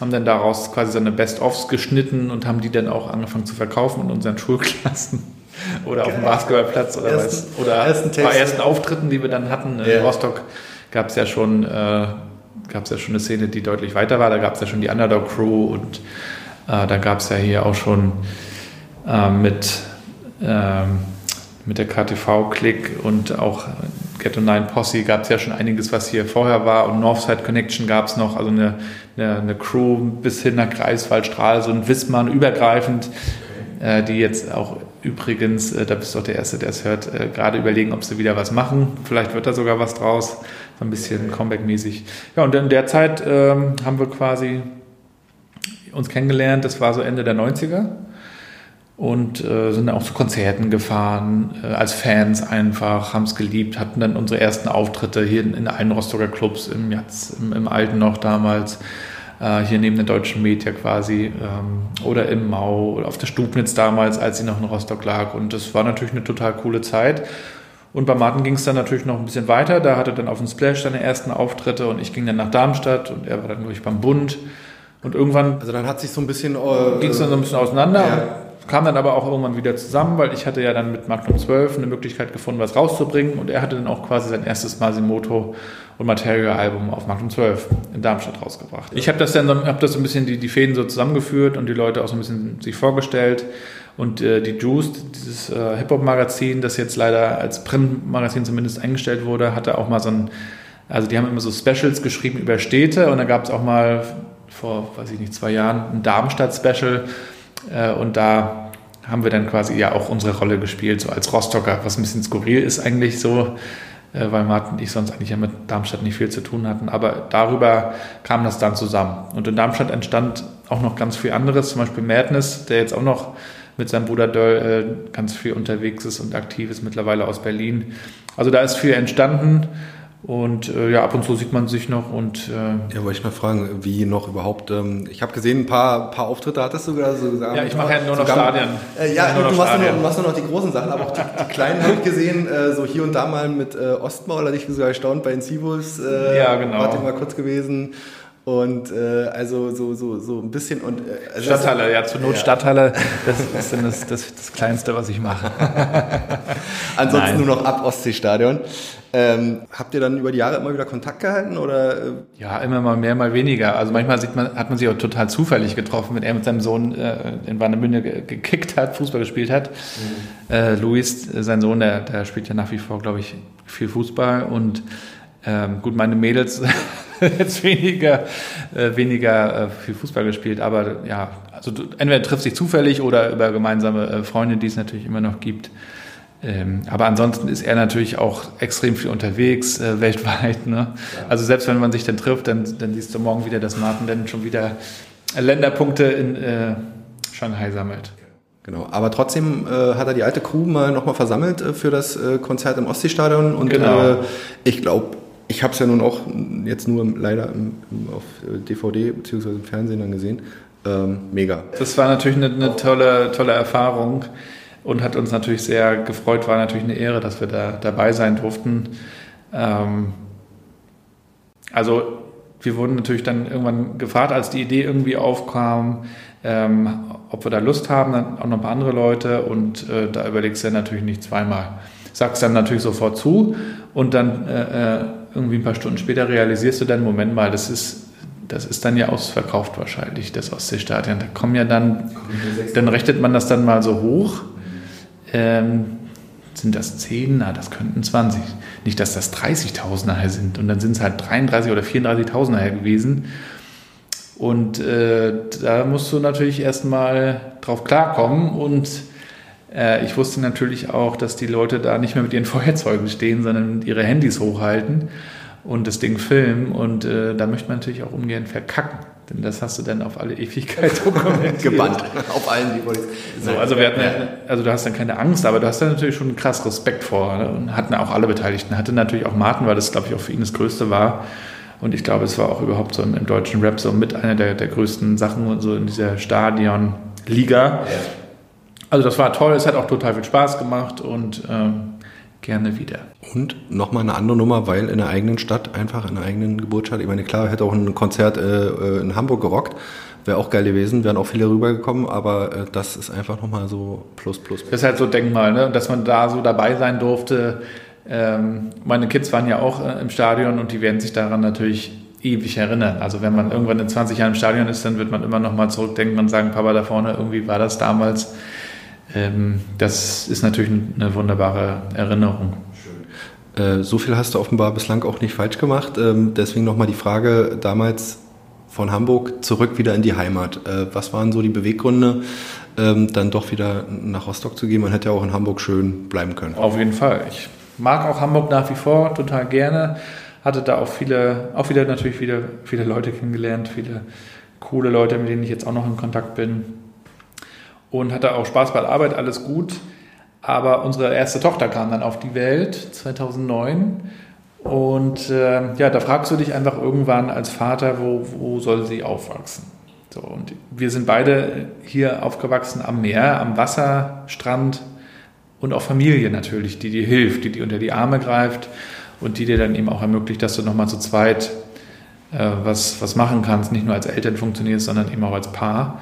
haben dann daraus quasi so eine Best-ofs geschnitten und haben die dann auch angefangen zu verkaufen in unseren Schulklassen oder auf dem Basketballplatz oder, ersten, was, oder ersten bei ersten Auftritten, die wir dann hatten in ja. Rostock, gab es ja schon äh, gab es ja schon eine Szene, die deutlich weiter war. Da gab es ja schon die Underdog Crew und äh, da gab es ja hier auch schon äh, mit, äh, mit der KTV-Click und auch Ghetto 9 Posse gab es ja schon einiges, was hier vorher war und Northside Connection gab es noch, also eine, eine, eine, Crew bis hin nach Greifswald, Stralsund, Wissmann übergreifend, äh, die jetzt auch übrigens, äh, da bist du auch der Erste, der es hört, äh, gerade überlegen, ob sie wieder was machen. Vielleicht wird da sogar was draus, so ein bisschen Comeback-mäßig. Ja, und in der Zeit ähm, haben wir quasi uns kennengelernt, das war so Ende der 90er und äh, sind dann auch zu Konzerten gefahren, äh, als Fans einfach, haben es geliebt, hatten dann unsere ersten Auftritte hier in, in allen Rostocker Clubs, im, jetzt, im, im Alten noch damals, äh, hier neben der Deutschen Media quasi, ähm, oder im Mau, oder auf der Stubnitz damals, als sie noch in Rostock lag. Und das war natürlich eine total coole Zeit. Und bei Martin ging es dann natürlich noch ein bisschen weiter. Da hatte dann auf dem Splash seine ersten Auftritte und ich ging dann nach Darmstadt und er war dann, glaube ich, beim Bund. Und irgendwann. Also dann hat sich so ein bisschen. Äh, ging es dann so ein bisschen auseinander. Ja kam dann aber auch irgendwann wieder zusammen, weil ich hatte ja dann mit Magnum 12 eine Möglichkeit gefunden, was rauszubringen. Und er hatte dann auch quasi sein erstes Masimoto und Material-Album auf Magnum 12 in Darmstadt rausgebracht. Ich habe das dann hab das so ein bisschen die, die Fäden so zusammengeführt und die Leute auch so ein bisschen sich vorgestellt. Und äh, die Juiced, dieses äh, Hip-Hop-Magazin, das jetzt leider als Print-Magazin zumindest eingestellt wurde, hatte auch mal so ein, also die haben immer so Specials geschrieben über Städte. Und da gab es auch mal vor, weiß ich nicht, zwei Jahren ein Darmstadt-Special, und da haben wir dann quasi ja auch unsere Rolle gespielt, so als Rostocker, was ein bisschen skurril ist eigentlich so, äh, weil Martin und ich sonst eigentlich ja mit Darmstadt nicht viel zu tun hatten. Aber darüber kam das dann zusammen. Und in Darmstadt entstand auch noch ganz viel anderes, zum Beispiel Madness, der jetzt auch noch mit seinem Bruder Döll äh, ganz viel unterwegs ist und aktiv ist, mittlerweile aus Berlin. Also da ist viel entstanden. Und äh, ja, ab und zu sieht man sich noch und äh, ja, wollte ich mal fragen, wie noch überhaupt. Ähm, ich habe gesehen, ein paar, paar Auftritte hattest du gerade so gesagt. Ja, ich mache ja nur noch Stadien. Äh, ja, du, machst nur, machst nur noch die großen Sachen, aber auch die, die kleinen habe ich gesehen. Äh, so hier und da mal mit äh, Ostmaul, hatte ich sogar erstaunt bei den Cibus. Äh, ja, genau. Warte mal kurz gewesen. Und äh, also so, so, so ein bisschen und äh, also Stadthalle, ja, zur Not ja. Stadthalle, das ist dann das, das, das Kleinste, was ich mache. Ansonsten Nein. nur noch ab Ostseestadion. Ähm, habt ihr dann über die Jahre immer wieder Kontakt gehalten oder? Äh? Ja, immer mal mehr, mal weniger. Also manchmal sieht man, hat man sich auch total zufällig getroffen, wenn er mit seinem Sohn äh, in Warnemünde gekickt hat, Fußball gespielt hat. Mhm. Äh, Luis, sein Sohn, der, der spielt ja nach wie vor, glaube ich, viel Fußball und ähm, gut, meine Mädels jetzt weniger, äh, weniger äh, viel Fußball gespielt, aber ja, also du, entweder triffst dich zufällig oder über gemeinsame äh, Freunde, die es natürlich immer noch gibt. Ähm, aber ansonsten ist er natürlich auch extrem viel unterwegs, äh, weltweit. Ne? Ja. Also selbst wenn man sich dann trifft, dann, dann siehst du morgen wieder, dass Martin dann schon wieder Länderpunkte in äh, Shanghai sammelt. Genau, aber trotzdem äh, hat er die alte Crew mal nochmal versammelt äh, für das äh, Konzert im Ostseestadion und genau. Äh, ich glaube, ich habe es ja nun auch jetzt nur leider auf DVD äh, bzw. im Fernsehen dann gesehen. Ähm, mega. Das war natürlich eine, eine, tolle, tolle Erfahrung und hat uns natürlich sehr gefreut. War natürlich eine Ehre, dass wir da dabei sein durften. Ähm, also wir wurden natürlich dann irgendwann gefragt, als die Idee irgendwie aufkam, ähm, ob wir da Lust haben, dann auch noch ein paar andere Leute und äh, da überlegst du natürlich nicht zweimal. Sagst dann natürlich sofort zu und dann äh, äh irgendwie ein paar Stunden später realisierst du dann, Moment mal, das ist, das ist dann ja ausverkauft wahrscheinlich, das Ostseestadion. Da kommen ja dann, dann rechnet man das dann mal so hoch. Ähm, sind das 10? Na, das könnten 20. Nicht, dass das 30.000 nachher sind. Und dann sind es halt 33 oder 34.000 nachher gewesen. Und äh, da musst du natürlich erstmal drauf klarkommen und ich wusste natürlich auch, dass die Leute da nicht mehr mit ihren Feuerzeugen stehen, sondern ihre Handys hochhalten und das Ding filmen. Und äh, da möchte man natürlich auch ungern verkacken. Denn das hast du dann auf alle Ewigkeit dokumentiert. Gebannt. auf allen Devices. So, also, wir hatten, also du hast dann keine Angst, aber du hast dann natürlich schon krass Respekt vor. Ne? Und hatten auch alle Beteiligten. Hatte natürlich auch Martin, weil das, glaube ich, auch für ihn das Größte war. Und ich glaube, es war auch überhaupt so im, im deutschen Rap so mit einer der, der größten Sachen so in dieser Stadion-Liga. Ja. Also das war toll, es hat auch total viel Spaß gemacht und ähm, gerne wieder. Und nochmal eine andere Nummer, weil in der eigenen Stadt, einfach in der eigenen Geburtsstadt, ich meine, klar, hätte auch ein Konzert äh, äh in Hamburg gerockt, wäre auch geil gewesen, wären auch viele rübergekommen, aber äh, das ist einfach nochmal so plus, plus, plus. Das ist halt so Denkmal, ne? dass man da so dabei sein durfte. Ähm, meine Kids waren ja auch äh, im Stadion und die werden sich daran natürlich ewig erinnern. Also wenn man irgendwann in 20 Jahren im Stadion ist, dann wird man immer noch mal zurückdenken und sagen, Papa da vorne, irgendwie war das damals das ist natürlich eine wunderbare Erinnerung. Äh, so viel hast du offenbar bislang auch nicht falsch gemacht. Ähm, deswegen nochmal die Frage damals von Hamburg zurück wieder in die Heimat. Äh, was waren so die Beweggründe, ähm, dann doch wieder nach Rostock zu gehen? Man hätte ja auch in Hamburg schön bleiben können. Auf jeden Fall. Ich mag auch Hamburg nach wie vor total gerne. Hatte da auch viele, auch wieder natürlich wieder viele Leute kennengelernt, viele coole Leute, mit denen ich jetzt auch noch in Kontakt bin. Und hatte auch Spaß bei der Arbeit, alles gut. Aber unsere erste Tochter kam dann auf die Welt 2009. Und äh, ja, da fragst du dich einfach irgendwann als Vater, wo, wo soll sie aufwachsen? So, und wir sind beide hier aufgewachsen am Meer, am Wasserstrand und auch Familie natürlich, die dir hilft, die dir unter die Arme greift und die dir dann eben auch ermöglicht, dass du nochmal zu zweit äh, was, was machen kannst, nicht nur als Eltern funktionierst, sondern eben auch als Paar.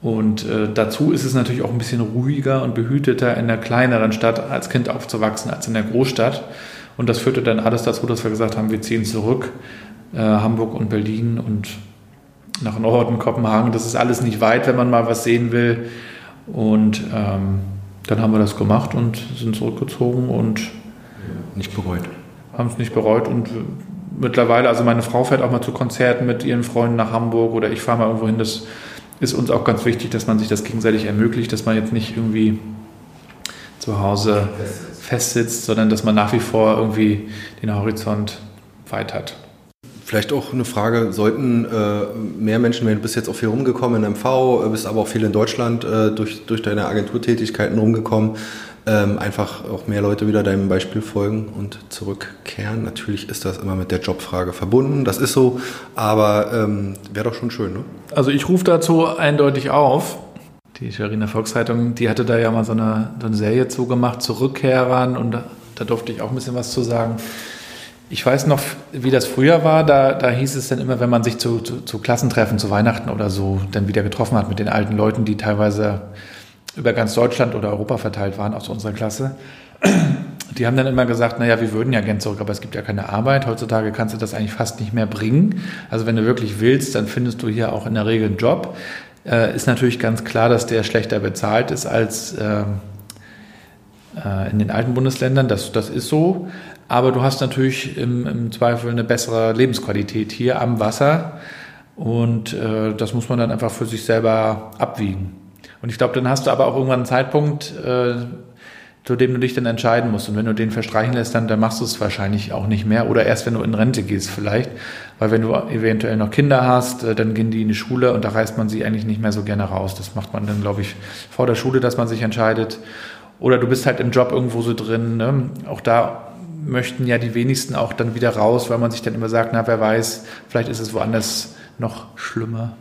Und äh, dazu ist es natürlich auch ein bisschen ruhiger und behüteter in der kleineren Stadt als Kind aufzuwachsen als in der Großstadt. Und das führte dann alles dazu, dass wir gesagt haben, wir ziehen zurück, äh, Hamburg und Berlin und nach Norden, Kopenhagen. Das ist alles nicht weit, wenn man mal was sehen will. Und ähm, dann haben wir das gemacht und sind zurückgezogen und nicht bereut. Haben es nicht bereut und mittlerweile, also meine Frau fährt auch mal zu Konzerten mit ihren Freunden nach Hamburg oder ich fahre mal irgendwo hin. Das ist uns auch ganz wichtig, dass man sich das gegenseitig ermöglicht, dass man jetzt nicht irgendwie zu Hause festsitzt, sondern dass man nach wie vor irgendwie den Horizont weit hat. Vielleicht auch eine Frage, sollten äh, mehr Menschen, wenn du bist jetzt auch viel rumgekommen in MV, äh, bist aber auch viel in Deutschland äh, durch, durch deine Agenturtätigkeiten rumgekommen, ähm, einfach auch mehr Leute wieder deinem Beispiel folgen und zurückkehren. Natürlich ist das immer mit der Jobfrage verbunden, das ist so, aber ähm, wäre doch schon schön, ne? Also ich rufe dazu eindeutig auf. Die Schweriner Volkszeitung, die hatte da ja mal so eine, so eine Serie zugemacht, zu Rückkehrern und da, da durfte ich auch ein bisschen was zu sagen. Ich weiß noch, wie das früher war. Da, da hieß es dann immer, wenn man sich zu, zu, zu Klassentreffen, zu Weihnachten oder so, dann wieder getroffen hat mit den alten Leuten, die teilweise über ganz Deutschland oder Europa verteilt waren aus unserer Klasse. Die haben dann immer gesagt, naja, wir würden ja gern zurück, aber es gibt ja keine Arbeit. Heutzutage kannst du das eigentlich fast nicht mehr bringen. Also wenn du wirklich willst, dann findest du hier auch in der Regel einen Job. Äh, ist natürlich ganz klar, dass der schlechter bezahlt ist als äh, äh, in den alten Bundesländern. Das, das ist so. Aber du hast natürlich im, im Zweifel eine bessere Lebensqualität hier am Wasser. Und äh, das muss man dann einfach für sich selber abwiegen. Und ich glaube, dann hast du aber auch irgendwann einen Zeitpunkt, äh, zu dem du dich dann entscheiden musst. Und wenn du den verstreichen lässt, dann, dann machst du es wahrscheinlich auch nicht mehr. Oder erst, wenn du in Rente gehst vielleicht. Weil wenn du eventuell noch Kinder hast, äh, dann gehen die in die Schule und da reißt man sie eigentlich nicht mehr so gerne raus. Das macht man dann, glaube ich, vor der Schule, dass man sich entscheidet. Oder du bist halt im Job irgendwo so drin. Ne? Auch da möchten ja die wenigsten auch dann wieder raus, weil man sich dann immer sagt, na, wer weiß, vielleicht ist es woanders noch schlimmer.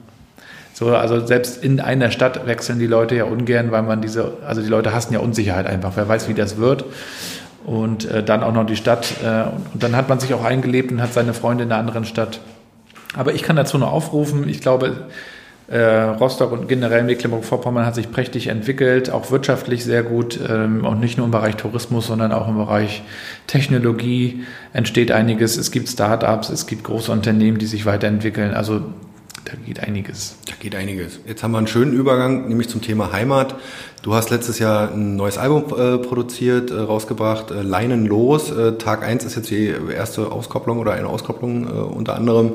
So, also selbst in einer Stadt wechseln die Leute ja ungern, weil man diese, also die Leute hassen ja Unsicherheit einfach. Wer weiß, wie das wird. Und äh, dann auch noch die Stadt. Äh, und dann hat man sich auch eingelebt und hat seine Freunde in einer anderen Stadt. Aber ich kann dazu nur aufrufen, ich glaube, äh, Rostock und generell Mecklenburg-Vorpommern hat sich prächtig entwickelt, auch wirtschaftlich sehr gut ähm, und nicht nur im Bereich Tourismus, sondern auch im Bereich Technologie entsteht einiges. Es gibt Start-ups, es gibt große Unternehmen, die sich weiterentwickeln. Also da geht einiges. Da geht einiges. Jetzt haben wir einen schönen Übergang, nämlich zum Thema Heimat. Du hast letztes Jahr ein neues Album äh, produziert, äh, rausgebracht, äh, Leinen los. Äh, Tag 1 ist jetzt die erste Auskopplung oder eine Auskopplung äh, unter anderem.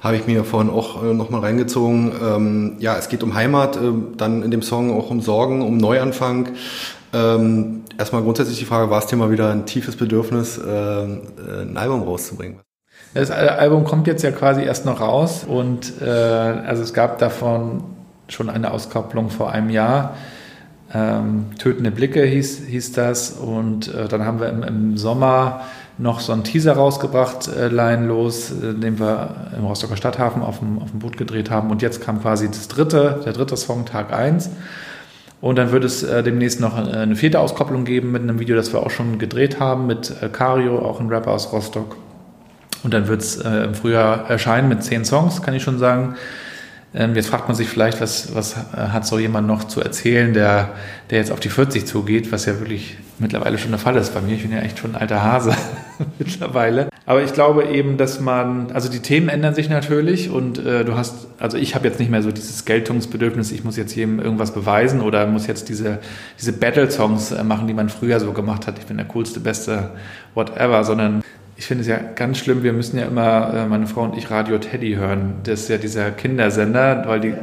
Habe ich mir vorhin auch äh, nochmal reingezogen. Ähm, ja, es geht um Heimat, äh, dann in dem Song auch um Sorgen, um Neuanfang. Ähm, erstmal grundsätzlich die Frage, war es dir mal wieder ein tiefes Bedürfnis, ein Album rauszubringen? Das Album kommt jetzt ja quasi erst noch raus und äh, also es gab davon schon eine Auskopplung vor einem Jahr. Ähm, Tötende Blicke hieß, hieß das und äh, dann haben wir im, im, Sommer noch so einen Teaser rausgebracht, äh, Laienlos, äh, den wir im Rostocker Stadthafen auf dem, auf dem Boot gedreht haben und jetzt kam quasi das dritte, der dritte Song, Tag 1. Und dann wird es äh, demnächst noch äh, eine vierte Auskopplung geben mit einem Video, das wir auch schon gedreht haben mit äh, Cario, auch ein Rapper aus Rostock. Und dann wird es äh, im Frühjahr erscheinen mit zehn Songs, kann ich schon sagen. Ähm, jetzt fragt man sich vielleicht, was, was äh, hat so jemand noch zu erzählen, der, der jetzt auf die 40 zugeht, was ja wirklich mittlerweile schon der Fall ist bei mir. Ich bin ja echt schon ein alter Hase mittlerweile. Aber ich glaube eben, dass man, also die Themen ändern sich natürlich und äh, du hast, also ich habe jetzt nicht mehr so dieses Geltungsbedürfnis, ich muss jetzt jedem irgendwas beweisen oder muss jetzt diese, diese Battle-Songs äh, machen, die man früher so gemacht hat. Ich bin der coolste, beste, whatever, sondern ich finde es ja ganz schlimm, wir müssen ja immer, äh, meine Frau und ich, Radio Teddy hören. Das ist ja dieser Kindersender, weil die,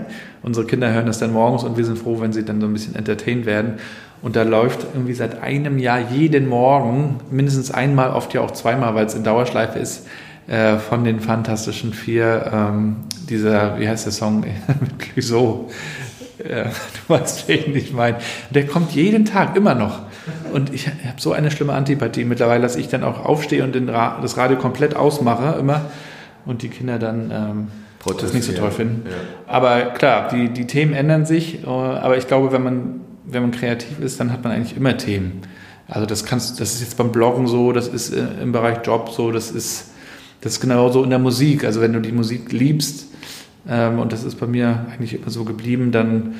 unsere Kinder hören das dann morgens und wir sind froh, wenn sie dann so ein bisschen entertained werden. Und da läuft irgendwie seit einem Jahr jeden Morgen, mindestens einmal, oft ja auch zweimal, weil es in Dauerschleife ist, äh, von den Fantastischen Vier, ähm, dieser, wie heißt der Song, mit Clouseau. Äh, du weißt, welchen ich meine. Der kommt jeden Tag, immer noch. Und ich habe so eine schlimme Antipathie mittlerweile, dass ich dann auch aufstehe und Ra das Radio komplett ausmache, immer. Und die Kinder dann ähm, das nicht so toll finden. Ja. Aber klar, die, die Themen ändern sich. Äh, aber ich glaube, wenn man wenn man kreativ ist, dann hat man eigentlich immer Themen. Also das kannst, das ist jetzt beim Bloggen so, das ist äh, im Bereich Job so, das ist, das ist genauso in der Musik. Also wenn du die Musik liebst, ähm, und das ist bei mir eigentlich immer so geblieben, dann,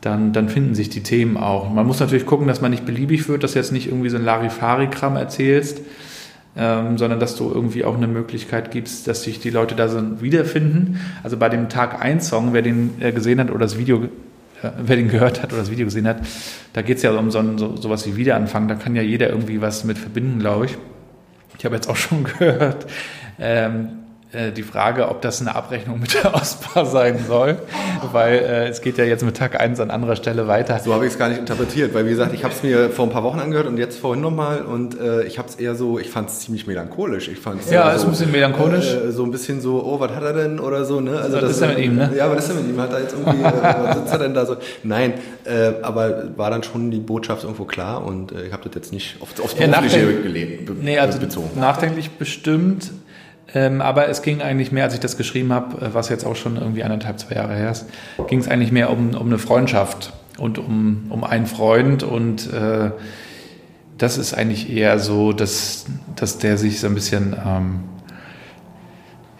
dann, dann finden sich die Themen auch. Man muss natürlich gucken, dass man nicht beliebig wird, dass du jetzt nicht irgendwie so ein Larifari-Kram erzählst, ähm, sondern dass du irgendwie auch eine Möglichkeit gibst, dass sich die Leute da so wiederfinden. Also bei dem Tag 1 Song, wer den äh, gesehen hat oder das Video wer den gehört hat oder das Video gesehen hat, da geht es ja um so, so sowas wie Wiederanfang. Da kann ja jeder irgendwie was mit verbinden, glaube ich. Ich habe jetzt auch schon gehört, ähm, äh, die Frage, ob das eine Abrechnung mit der OSPA sein soll, weil äh, es geht ja jetzt mit Tag 1 an anderer Stelle weiter. So habe ich es gar nicht interpretiert, weil wie gesagt, ich habe es mir vor ein paar Wochen angehört und jetzt vorhin nochmal und äh, ich habe es eher so, ich fand es ziemlich melancholisch. Ich fand's ja, ist so, ein bisschen melancholisch. Äh, so ein bisschen so, oh, was hat er denn oder so, ne? Also was das ist er mit ihm, ne? Ja, was ist er mit ihm? Hat er jetzt irgendwie, äh, was sitzt er denn da so? Nein, äh, aber war dann schon die Botschaft irgendwo klar und ich habe das jetzt nicht aufs, aufs ja, Berufliche gelegt, be nee, also bezogen. Nachdenklich bestimmt. Ähm, aber es ging eigentlich mehr, als ich das geschrieben habe, äh, was jetzt auch schon irgendwie anderthalb, zwei Jahre her ist, ging es eigentlich mehr um, um eine Freundschaft und um, um einen Freund. Und äh, das ist eigentlich eher so, dass, dass der sich so ein bisschen, ähm,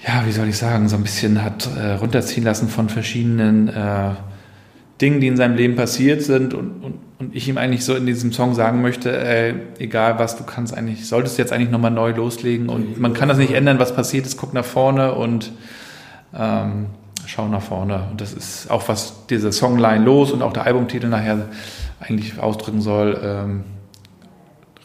ja, wie soll ich sagen, so ein bisschen hat äh, runterziehen lassen von verschiedenen äh, Dingen, die in seinem Leben passiert sind und, und, und ich ihm eigentlich so in diesem Song sagen möchte, ey, egal was, du kannst eigentlich, solltest jetzt eigentlich nochmal neu loslegen und man kann das nicht ändern, was passiert ist, guck nach vorne und ähm, schau nach vorne. Und das ist auch, was diese Songline los und auch der Albumtitel nachher eigentlich ausdrücken soll. Ähm,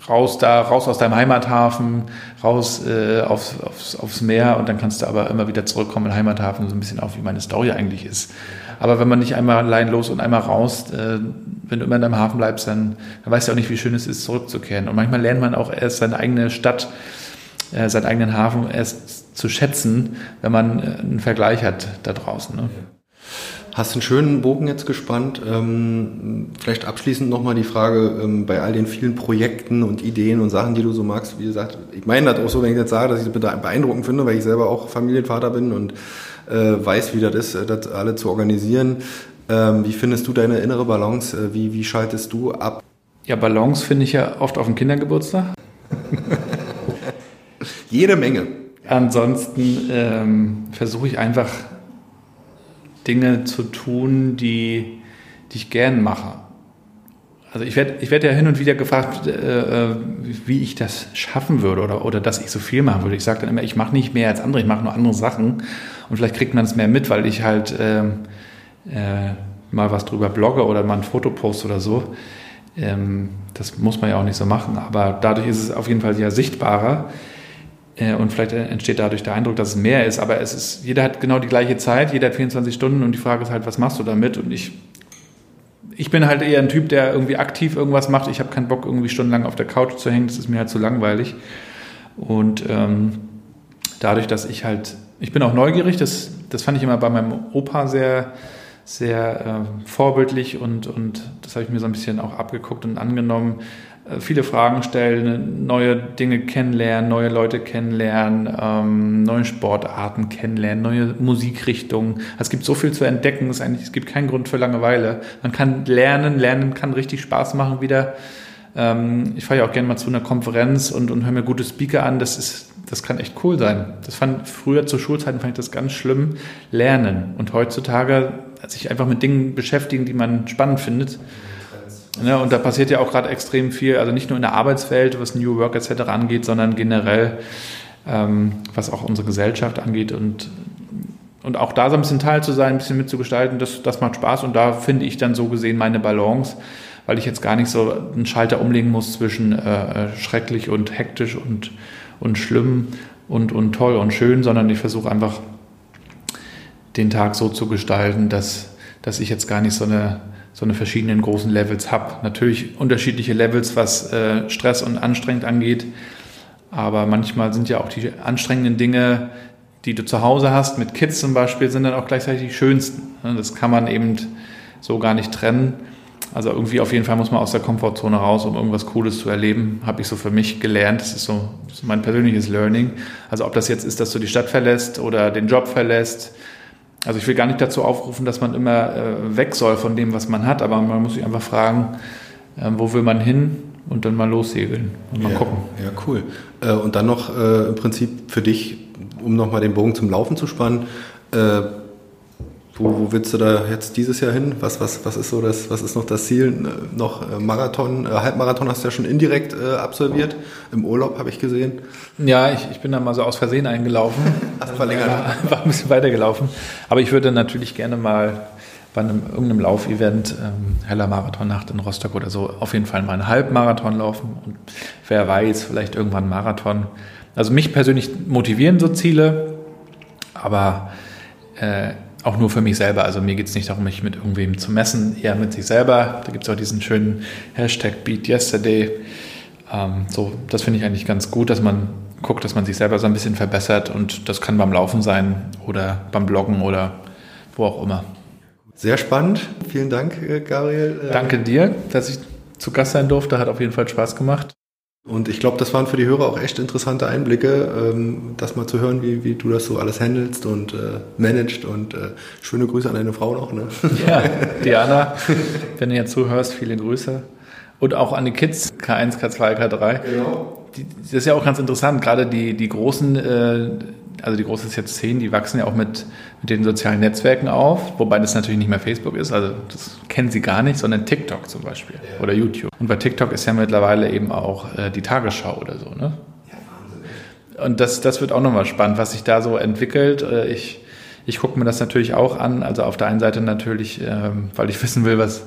raus da, raus aus deinem Heimathafen, raus äh, aufs, aufs, aufs Meer und dann kannst du aber immer wieder zurückkommen in den Heimathafen, so ein bisschen auch wie meine Story eigentlich ist. Aber wenn man nicht einmal allein los und einmal raus, äh, wenn du immer in deinem Hafen bleibst, dann, dann weißt du auch nicht, wie schön es ist, zurückzukehren. Und manchmal lernt man auch erst seine eigene Stadt, äh, seinen eigenen Hafen erst zu schätzen, wenn man äh, einen Vergleich hat da draußen. Ne? Hast einen schönen Bogen jetzt gespannt. Ähm, vielleicht abschließend nochmal die Frage, ähm, bei all den vielen Projekten und Ideen und Sachen, die du so magst, wie gesagt, ich meine das auch so, wenn ich jetzt sage, dass ich das beeindruckend finde, weil ich selber auch Familienvater bin und äh, weiß, wie das ist, das alle zu organisieren. Ähm, wie findest du deine innere Balance? Äh, wie, wie schaltest du ab? Ja, Balance finde ich ja oft auf dem Kindergeburtstag. Jede Menge. Ansonsten ähm, versuche ich einfach Dinge zu tun, die, die ich gern mache. Also ich werde ich werd ja hin und wieder gefragt, äh, äh, wie ich das schaffen würde oder, oder dass ich so viel machen würde. Ich sage dann immer, ich mache nicht mehr als andere, ich mache nur andere Sachen. Und vielleicht kriegt man es mehr mit, weil ich halt ähm, äh, mal was drüber blogge oder mal ein Foto poste oder so. Ähm, das muss man ja auch nicht so machen, aber dadurch ist es auf jeden Fall ja sichtbarer. Äh, und vielleicht entsteht dadurch der Eindruck, dass es mehr ist. Aber es ist, jeder hat genau die gleiche Zeit, jeder hat 24 Stunden und die Frage ist halt, was machst du damit? Und ich, ich bin halt eher ein Typ, der irgendwie aktiv irgendwas macht. Ich habe keinen Bock, irgendwie stundenlang auf der Couch zu hängen. Das ist mir halt zu langweilig. Und ähm, dadurch, dass ich halt, ich bin auch neugierig, das, das fand ich immer bei meinem Opa sehr, sehr äh, vorbildlich und, und das habe ich mir so ein bisschen auch abgeguckt und angenommen. Äh, viele Fragen stellen, neue Dinge kennenlernen, neue Leute kennenlernen, ähm, neue Sportarten kennenlernen, neue Musikrichtungen. Es gibt so viel zu entdecken, es, eigentlich, es gibt keinen Grund für Langeweile. Man kann lernen, lernen kann richtig Spaß machen wieder. Ähm, ich fahre ja auch gerne mal zu einer Konferenz und, und höre mir gute Speaker an. Das ist, das kann echt cool sein. Das fand früher zu Schulzeiten fand ich das ganz schlimm. Lernen und heutzutage sich einfach mit Dingen beschäftigen, die man spannend findet Ne, und da passiert ja auch gerade extrem viel, also nicht nur in der Arbeitswelt, was New Work etc. angeht, sondern generell, ähm, was auch unsere Gesellschaft angeht. Und, und auch da so ein bisschen Teil zu sein, ein bisschen mitzugestalten, das, das macht Spaß. Und da finde ich dann so gesehen meine Balance, weil ich jetzt gar nicht so einen Schalter umlegen muss zwischen äh, äh schrecklich und hektisch und, und schlimm und, und toll und schön, sondern ich versuche einfach den Tag so zu gestalten, dass, dass ich jetzt gar nicht so eine so eine verschiedenen großen Levels habe. Natürlich unterschiedliche Levels, was äh, Stress und anstrengend angeht, aber manchmal sind ja auch die anstrengenden Dinge, die du zu Hause hast, mit Kids zum Beispiel, sind dann auch gleichzeitig die schönsten. Das kann man eben so gar nicht trennen. Also irgendwie auf jeden Fall muss man aus der Komfortzone raus, um irgendwas Cooles zu erleben, habe ich so für mich gelernt. Das ist so, das ist mein persönliches Learning. Also ob das jetzt ist, dass du die Stadt verlässt oder den Job verlässt also ich will gar nicht dazu aufrufen, dass man immer äh, weg soll von dem, was man hat, aber man muss sich einfach fragen, äh, wo will man hin und dann mal lossegeln und mal ja, gucken. Ja, cool. Äh, und dann noch äh, im Prinzip für dich, um nochmal den Bogen zum Laufen zu spannen, äh, wo, wo willst du da jetzt dieses Jahr hin? Was, was, was ist so das, was ist noch das Ziel? Äh, noch äh, Marathon, äh, Halbmarathon hast du ja schon indirekt äh, absolviert. Im Urlaub habe ich gesehen. Ja, ich, ich bin da mal so aus Versehen eingelaufen. Ach, verlängert. War, war ein bisschen weitergelaufen. Aber ich würde natürlich gerne mal bei einem irgendeinem Laufevent, ähm, Heller Marathonnacht in Rostock oder so, auf jeden Fall mal einen Halbmarathon laufen. Und wer weiß, vielleicht irgendwann Marathon. Also mich persönlich motivieren so Ziele, aber äh, auch nur für mich selber. Also mir geht es nicht darum, mich mit irgendwem zu messen, eher mit sich selber. Da gibt es auch diesen schönen Hashtag Beat Yesterday. Ähm, so, das finde ich eigentlich ganz gut, dass man guckt, dass man sich selber so ein bisschen verbessert und das kann beim Laufen sein oder beim Bloggen oder wo auch immer. Sehr spannend. Vielen Dank, äh, Gabriel. Danke dir, dass ich zu Gast sein durfte. Hat auf jeden Fall Spaß gemacht. Und ich glaube, das waren für die Hörer auch echt interessante Einblicke, ähm, das mal zu hören, wie, wie du das so alles handelst und äh, managst. Und äh, schöne Grüße an deine Frau noch. Ne? Ja, Diana, wenn du jetzt zuhörst, viele Grüße. Und auch an die Kids, K1, K2, K3. Genau. Die, das ist ja auch ganz interessant, gerade die, die großen äh, also die große ist jetzt 10, die wachsen ja auch mit, mit den sozialen Netzwerken auf, wobei das natürlich nicht mehr Facebook ist, also das kennen sie gar nicht, sondern TikTok zum Beispiel ja. oder YouTube. Und bei TikTok ist ja mittlerweile eben auch äh, die Tagesschau oder so, ne? Ja, Wahnsinn. Und das, das wird auch nochmal spannend, was sich da so entwickelt. Äh, ich, ich gucke mir das natürlich auch an, also auf der einen Seite natürlich, ähm, weil ich wissen will, was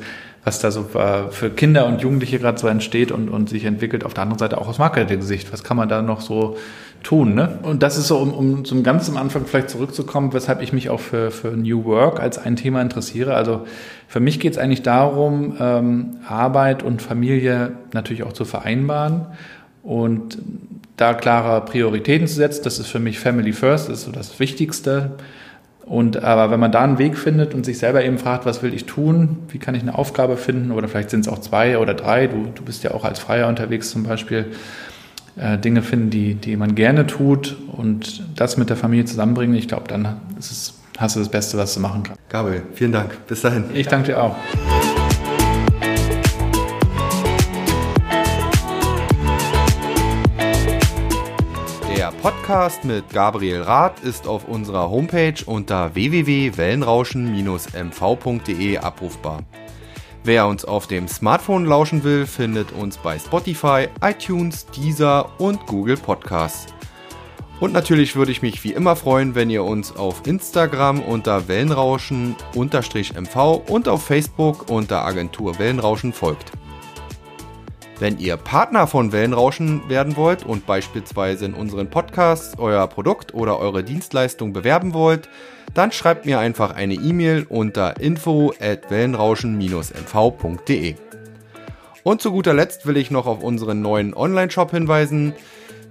was da so für Kinder und Jugendliche gerade so entsteht und, und sich entwickelt. Auf der anderen Seite auch aus Marketing-Sicht. Was kann man da noch so tun. Ne? Und das ist so, um, um zum ganz am Anfang vielleicht zurückzukommen, weshalb ich mich auch für, für New Work als ein Thema interessiere. Also für mich geht es eigentlich darum, ähm, Arbeit und Familie natürlich auch zu vereinbaren und da klare Prioritäten zu setzen. Das ist für mich Family First, das ist so das Wichtigste. Und aber wenn man da einen Weg findet und sich selber eben fragt, was will ich tun, wie kann ich eine Aufgabe finden, oder vielleicht sind es auch zwei oder drei, du, du bist ja auch als Freier unterwegs zum Beispiel, äh, Dinge finden, die, die man gerne tut und das mit der Familie zusammenbringen, ich glaube, dann es, hast du das Beste, was du machen kannst. Gabriel, vielen Dank. Bis dahin. Ich danke dir auch. Der Podcast mit Gabriel Rath ist auf unserer Homepage unter www.wellenrauschen-mv.de abrufbar. Wer uns auf dem Smartphone lauschen will, findet uns bei Spotify, iTunes, Deezer und Google Podcasts. Und natürlich würde ich mich wie immer freuen, wenn ihr uns auf Instagram unter Wellenrauschen-MV und auf Facebook unter Agentur Wellenrauschen folgt. Wenn ihr Partner von Wellenrauschen werden wollt und beispielsweise in unseren Podcasts euer Produkt oder eure Dienstleistung bewerben wollt, dann schreibt mir einfach eine E-Mail unter info at wellenrauschen-mv.de. Und zu guter Letzt will ich noch auf unseren neuen Online-Shop hinweisen.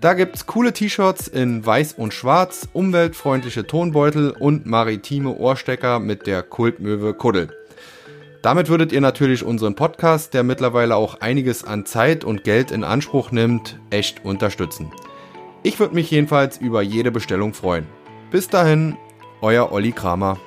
Da gibt's coole T-Shirts in weiß und schwarz, umweltfreundliche Tonbeutel und maritime Ohrstecker mit der Kultmöwe Kuddel. Damit würdet ihr natürlich unseren Podcast, der mittlerweile auch einiges an Zeit und Geld in Anspruch nimmt, echt unterstützen. Ich würde mich jedenfalls über jede Bestellung freuen. Bis dahin, euer Olli Kramer.